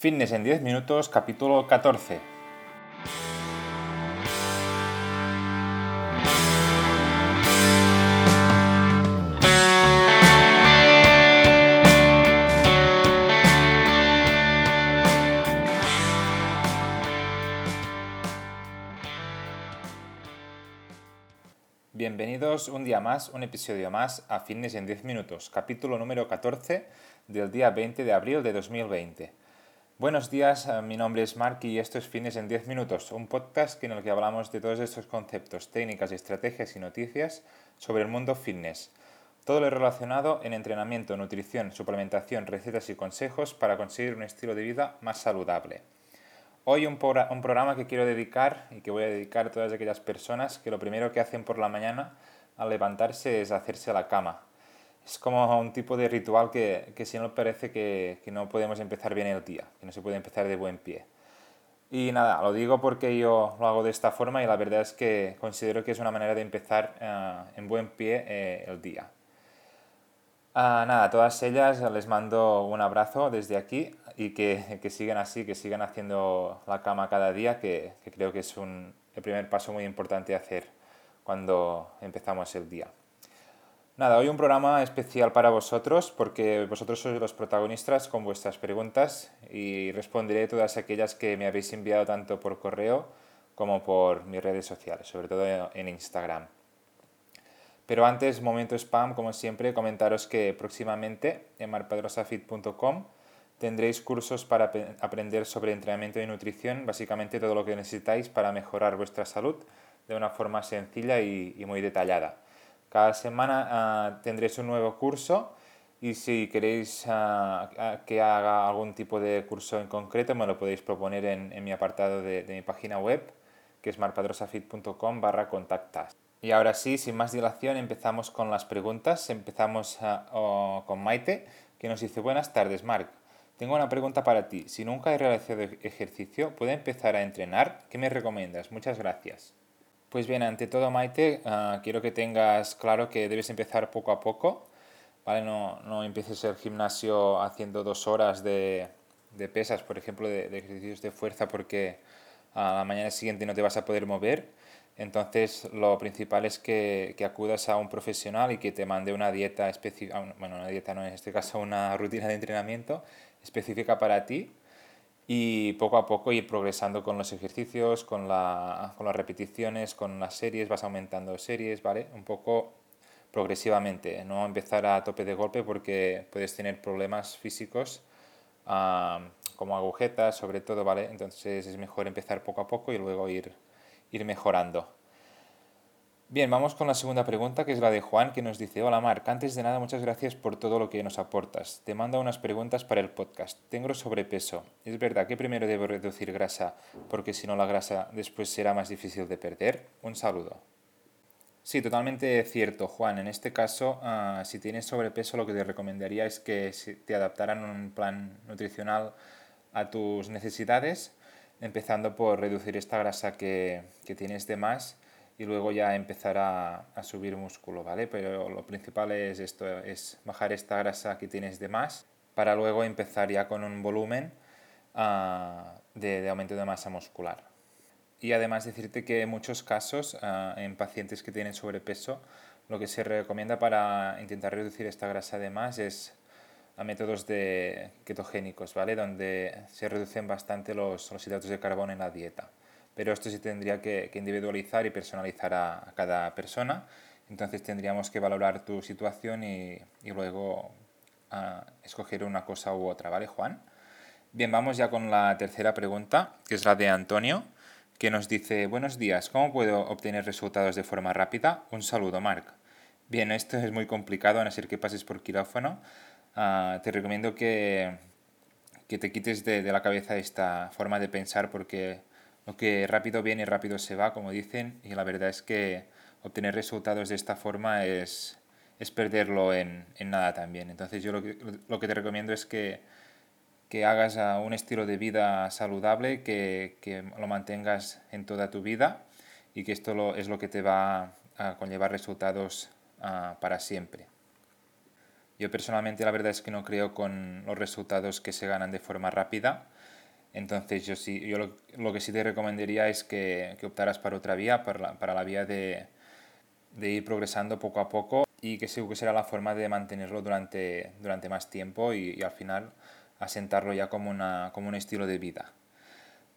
Fitness en 10 minutos, capítulo 14. Bienvenidos un día más, un episodio más a Fitness en 10 minutos, capítulo número 14 del día 20 de abril de 2020. Buenos días, eh, mi nombre es Mark y esto es Fitness en 10 minutos, un podcast en el que hablamos de todos estos conceptos, técnicas, estrategias y noticias sobre el mundo fitness. Todo lo relacionado en entrenamiento, nutrición, suplementación, recetas y consejos para conseguir un estilo de vida más saludable. Hoy un programa que quiero dedicar y que voy a dedicar a todas aquellas personas que lo primero que hacen por la mañana al levantarse es hacerse a la cama es como un tipo de ritual que, que si no parece que, que, no podemos empezar bien el día, que no se puede empezar de buen pie. Y nada, lo digo porque yo lo hago de esta forma y la verdad es que considero que es una manera de empezar uh, en buen pie eh, el día. Uh, nada, a todas ellas les mando un abrazo desde aquí y que, que, sigan así, que sigan haciendo la cama cada día, que, que creo que es un, el primer paso muy importante a hacer cuando empezamos el día. Nada, hoy un programa especial para vosotros porque vosotros sois los protagonistas con vuestras preguntas y responderé todas aquellas que me habéis enviado tanto por correo como por mis redes sociales, sobre todo en Instagram. Pero antes, momento spam, como siempre, comentaros que próximamente en marpadrosafit.com tendréis cursos para aprender sobre entrenamiento y nutrición, básicamente todo lo que necesitáis para mejorar vuestra salud de una forma sencilla y, y muy detallada. Cada semana uh, tendréis un nuevo curso y si queréis uh, que haga algún tipo de curso en concreto me lo podéis proponer en, mi apartado de, mi página web que es marpadrosafit.com barra contactas. Y ahora sí, sin más dilación, empezamos con las preguntas. Empezamos con Maite, que nos dice, buenas tardes, Marc. Tengo una pregunta para ti. Si nunca he realizado ejercicio, ¿puedo empezar a entrenar? ¿Qué me recomiendas? Muchas gracias. Pues bien, ante todo, Maite, uh, quiero que tengas claro que debes empezar poco a poco. ¿vale? No, no empieces el gimnasio haciendo dos horas de, de pesas, por ejemplo, de, de, ejercicios de fuerza, porque a la mañana siguiente no te vas a poder mover. Entonces, lo principal es que, que acudas a un profesional y que te mande una dieta específica, bueno, una dieta no, en este caso una rutina de entrenamiento específica para ti y poco a poco ir progresando con los ejercicios, con, la, con las repeticiones, con las series, vas aumentando series, ¿vale? Un poco progresivamente, no empezar a tope de golpe porque puedes tener problemas físicos como agujetas, sobre todo, ¿vale? Entonces es mejor empezar poco a poco y luego ir, ir mejorando. Bien, vamos con la segunda pregunta, que es la de Juan, que nos dice, hola Marc, antes de nada muchas gracias por todo lo que nos aportas. Te mando unas preguntas para el podcast. Tengo sobrepeso. ¿Es verdad que primero debo reducir grasa porque si no la grasa después será más difícil de perder? Un saludo. Sí, totalmente cierto, Juan. En este caso, uh, si tienes sobrepeso, lo que te recomendaría es que te adaptaran un plan nutricional a tus necesidades, empezando por reducir esta grasa que, que tienes de más y luego ya empezar a, a, subir músculo, ¿vale? Pero lo principal es esto, es bajar esta grasa que tienes de más para luego empezar ya con un volumen uh, de, aumento de masa muscular. Y además decirte que en muchos casos uh, en pacientes que tienen sobrepeso lo que se recomienda para intentar reducir esta grasa de más es a métodos de ketogénicos, ¿vale? Donde se reducen bastante los, los hidratos de carbono en la dieta pero esto se tendría que, individualizar y personalizar a, cada persona. Entonces tendríamos que valorar tu situación y, luego uh, escoger una cosa u otra, ¿vale, Juan? Bien, vamos ya con la tercera pregunta, que es la de Antonio, que nos dice, buenos días, ¿cómo puedo obtener resultados de forma rápida? Un saludo, Marc. Bien, esto es muy complicado, a no ser que pases por quirófano. Uh, te recomiendo que, que te quites de la cabeza esta forma de pensar porque lo que rápido viene y rápido se va, como dicen, y la verdad es que obtener resultados de esta forma es, es perderlo en, en, nada también. Entonces yo lo que, lo que te recomiendo es que, que hagas un estilo de vida saludable, que, que, lo mantengas en toda tu vida y que esto es lo que te va a conllevar resultados uh, para siempre. Yo personalmente la verdad es que no creo con los resultados que se ganan de forma rápida, Entonces yo, sí, yo lo, que sí te recomendaría es que, que optaras para otra vía, para la, para la vía de, de, ir progresando poco a poco y que seguro que será la forma de mantenerlo durante, durante más tiempo y, y al final asentarlo ya como, una, como un estilo de vida.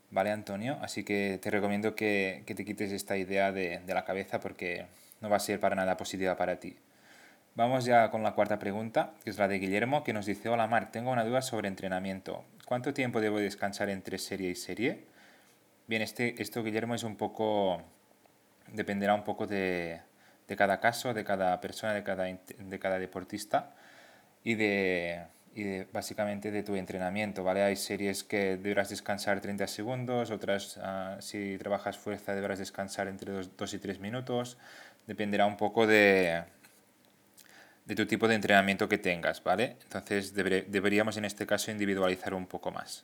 ¿Vale, Antonio? Así que te recomiendo que, que te quites esta idea de, de la cabeza porque no va a ser para nada positiva para ti. Vamos ya con la cuarta pregunta, que es la de Guillermo, que nos dice, hola Marc, tengo una duda sobre entrenamiento. ¿Cuánto tiempo debo descansar entre serie y serie? Bien, este, esto Guillermo es un poco, dependerá un poco de, de cada caso, de cada persona, de cada, de cada deportista y de, y básicamente de tu entrenamiento, ¿vale? Hay series que deberás descansar 30 segundos, otras uh, si trabajas fuerza deberás descansar entre 2 y 3 minutos, dependerá un poco de, de tu tipo de entrenamiento que tengas, ¿vale? Entonces deberíamos en este caso individualizar un poco más.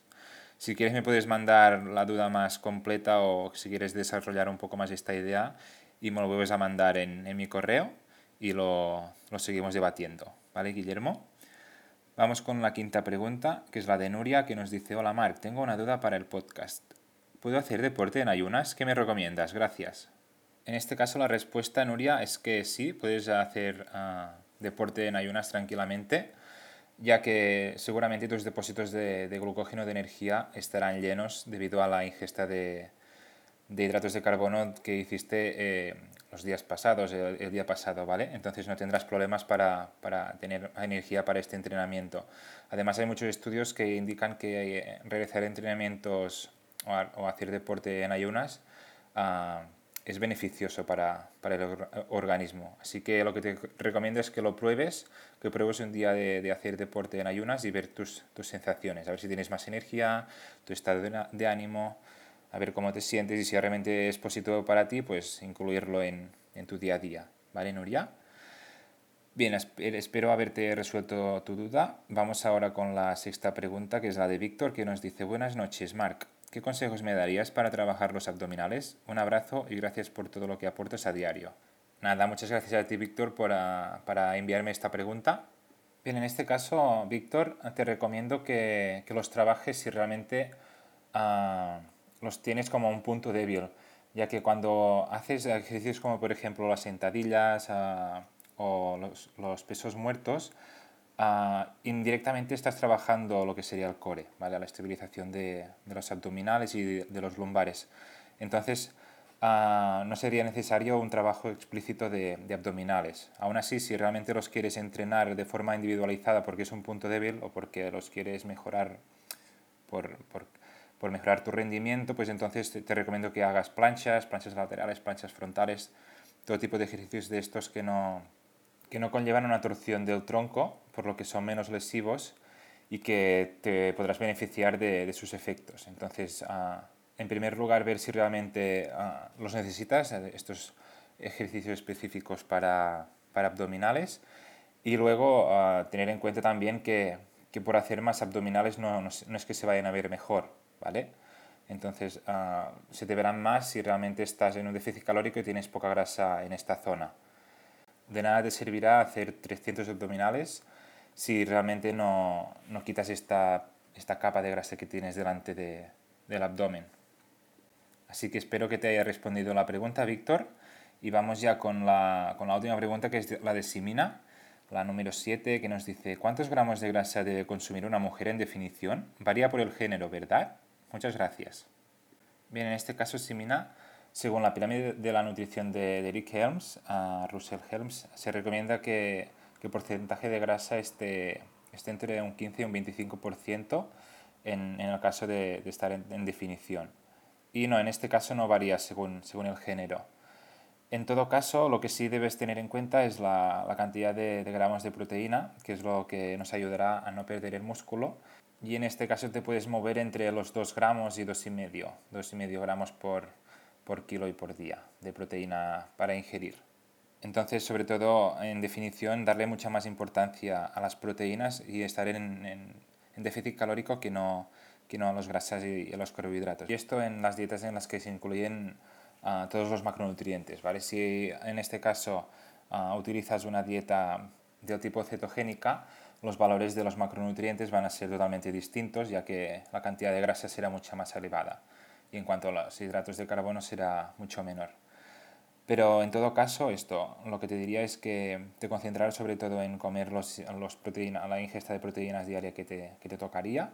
Si quieres me puedes mandar la duda más completa o si quieres desarrollar un poco más esta idea y me lo vuelves a mandar en, en mi correo y lo, lo, seguimos debatiendo, ¿vale, Guillermo? Vamos con la quinta pregunta, que es la de Nuria, que nos dice, hola Marc, tengo una duda para el podcast. ¿Puedo hacer deporte en ayunas? ¿Qué me recomiendas? Gracias. En este caso la respuesta, Nuria, es que sí, puedes hacer... Uh, deporte en ayunas tranquilamente, ya que seguramente tus depósitos de, glucógeno de energía estarán llenos debido a la ingesta de, hidratos de carbono que hiciste eh, los días pasados, el, día pasado, ¿vale? Entonces no tendrás problemas para, tener energía para este entrenamiento. Además hay muchos estudios que indican que eh, realizar entrenamientos o, hacer deporte en ayunas ah, es beneficioso para, para, el organismo. Así que lo que te recomiendo es que lo pruebes, que pruebes un día de, de hacer deporte en ayunas y ver tus, tus, sensaciones, a ver si tienes más energía, tu estado de, de, ánimo, a ver cómo te sientes y si realmente es positivo para ti, pues incluirlo en, en tu día a día. ¿Vale, Nuria? Bien, espero haberte resuelto tu duda. Vamos ahora con la sexta pregunta, que es la de Víctor, que nos dice, buenas noches, Marc. ¿Qué consejos me darías para trabajar los abdominales? Un abrazo y gracias por todo lo que aportas a diario. Nada, muchas gracias a ti, Víctor, por, uh, para enviarme esta pregunta. Bien, en este caso, Víctor, te recomiendo que, que, los trabajes si realmente uh, los tienes como un punto débil, ya que cuando haces ejercicios como por ejemplo las sentadillas uh, o los, los pesos muertos, Uh, indirectamente estás trabajando lo que sería el core, ¿vale? la estabilización de, de los abdominales y de, de, los lumbares. Entonces, uh, no sería necesario un trabajo explícito de, de, abdominales. Aún así, si realmente los quieres entrenar de forma individualizada porque es un punto débil o porque los quieres mejorar por, por, por mejorar tu rendimiento, pues entonces te, te recomiendo que hagas planchas, planchas laterales, planchas frontales, todo tipo de ejercicios de estos que no, que no conllevan una torsión del tronco, por lo que son menos lesivos y que te podrás beneficiar de, de sus efectos. Entonces, uh, en primer lugar, ver si realmente uh, los necesitas, eh, estos ejercicios específicos para, para abdominales, y luego uh, tener en cuenta también que, que, por hacer más abdominales no, no, no, es que se vayan a ver mejor, ¿vale? Entonces, se te verán más si realmente estás en un déficit calórico y tienes poca grasa en esta zona de nada te servirá hacer 300 abdominales si realmente no, no quitas esta, esta, capa de grasa que tienes delante de, del abdomen. Así que espero que te haya respondido la pregunta, Víctor. Y vamos ya con la, con la última pregunta, que es la de Simina, la número 7, que nos dice, ¿cuántos gramos de grasa debe consumir una mujer en definición? Varía por el género, ¿verdad? Muchas gracias. Bien, en este caso, Simina, según la pirámide de la nutrición de, de Helms, uh, Russell Helms, se recomienda que, que, el porcentaje de grasa esté, esté entre un 15 y un 25% en, en el caso de, de estar en, definición. Y no, en este caso no varía según, según el género. En todo caso, lo que sí debes tener en cuenta es la, la cantidad de, de, gramos de proteína, que es lo que nos ayudará a no perder el músculo. Y en este caso te puedes mover entre los 2 gramos y 2,5, 2,5 gramos por, por kilo y por día de proteína para ingerir. Entonces, sobre todo, en definición, darle mucha más importancia a las proteínas y estar en, déficit calórico que no, a los grasas y, a los carbohidratos. Y esto en las dietas en las que se incluyen uh, todos los macronutrientes. ¿vale? Si en este caso uh, utilizas una dieta del tipo cetogénica, los valores de los macronutrientes van a ser totalmente distintos, ya que la cantidad de grasa será mucho más elevada y en cuanto a los hidratos de carbono será mucho menor. Pero en todo caso, esto, lo que te diría es que te concentrarás sobre todo en comer los, los la ingesta de proteínas diaria que te, que te tocaría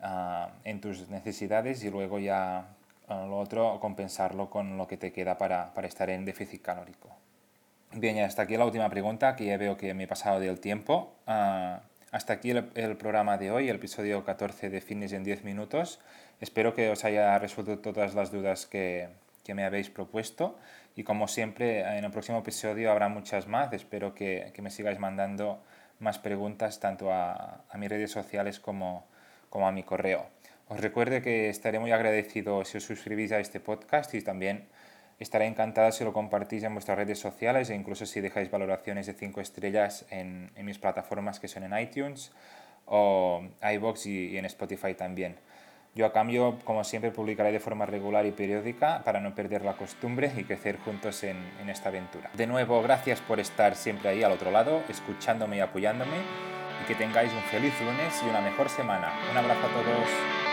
uh, en tus necesidades y luego ya uh, lo otro compensarlo con lo que te queda para, para estar en déficit calórico. Bien, y hasta aquí la última pregunta, que ya veo que me he pasado del tiempo. Uh, hasta aquí el, el, programa de hoy, el episodio 14 de Fitness en 10 minutos. Espero que os haya resuelto todas las dudas que, que me habéis propuesto y como siempre en el próximo episodio habrá muchas más. Espero que, que me sigáis mandando más preguntas tanto a, a mis redes sociales como, como, a mi correo. Os recuerdo que estaré muy agradecido si os suscribís a este podcast y también estaré encantado si lo compartís en vuestras redes sociales e incluso si dejáis valoraciones de 5 estrellas en, en, mis plataformas que son en iTunes o iBox y, y en Spotify también. Yo a cambio, como siempre, publicaré de forma regular y periódica para no perder la costumbre y crecer juntos en, en esta aventura. De nuevo, gracias por estar siempre ahí al otro lado, escuchándome y apoyándome y que tengáis un feliz lunes y una mejor semana. Un abrazo a todos.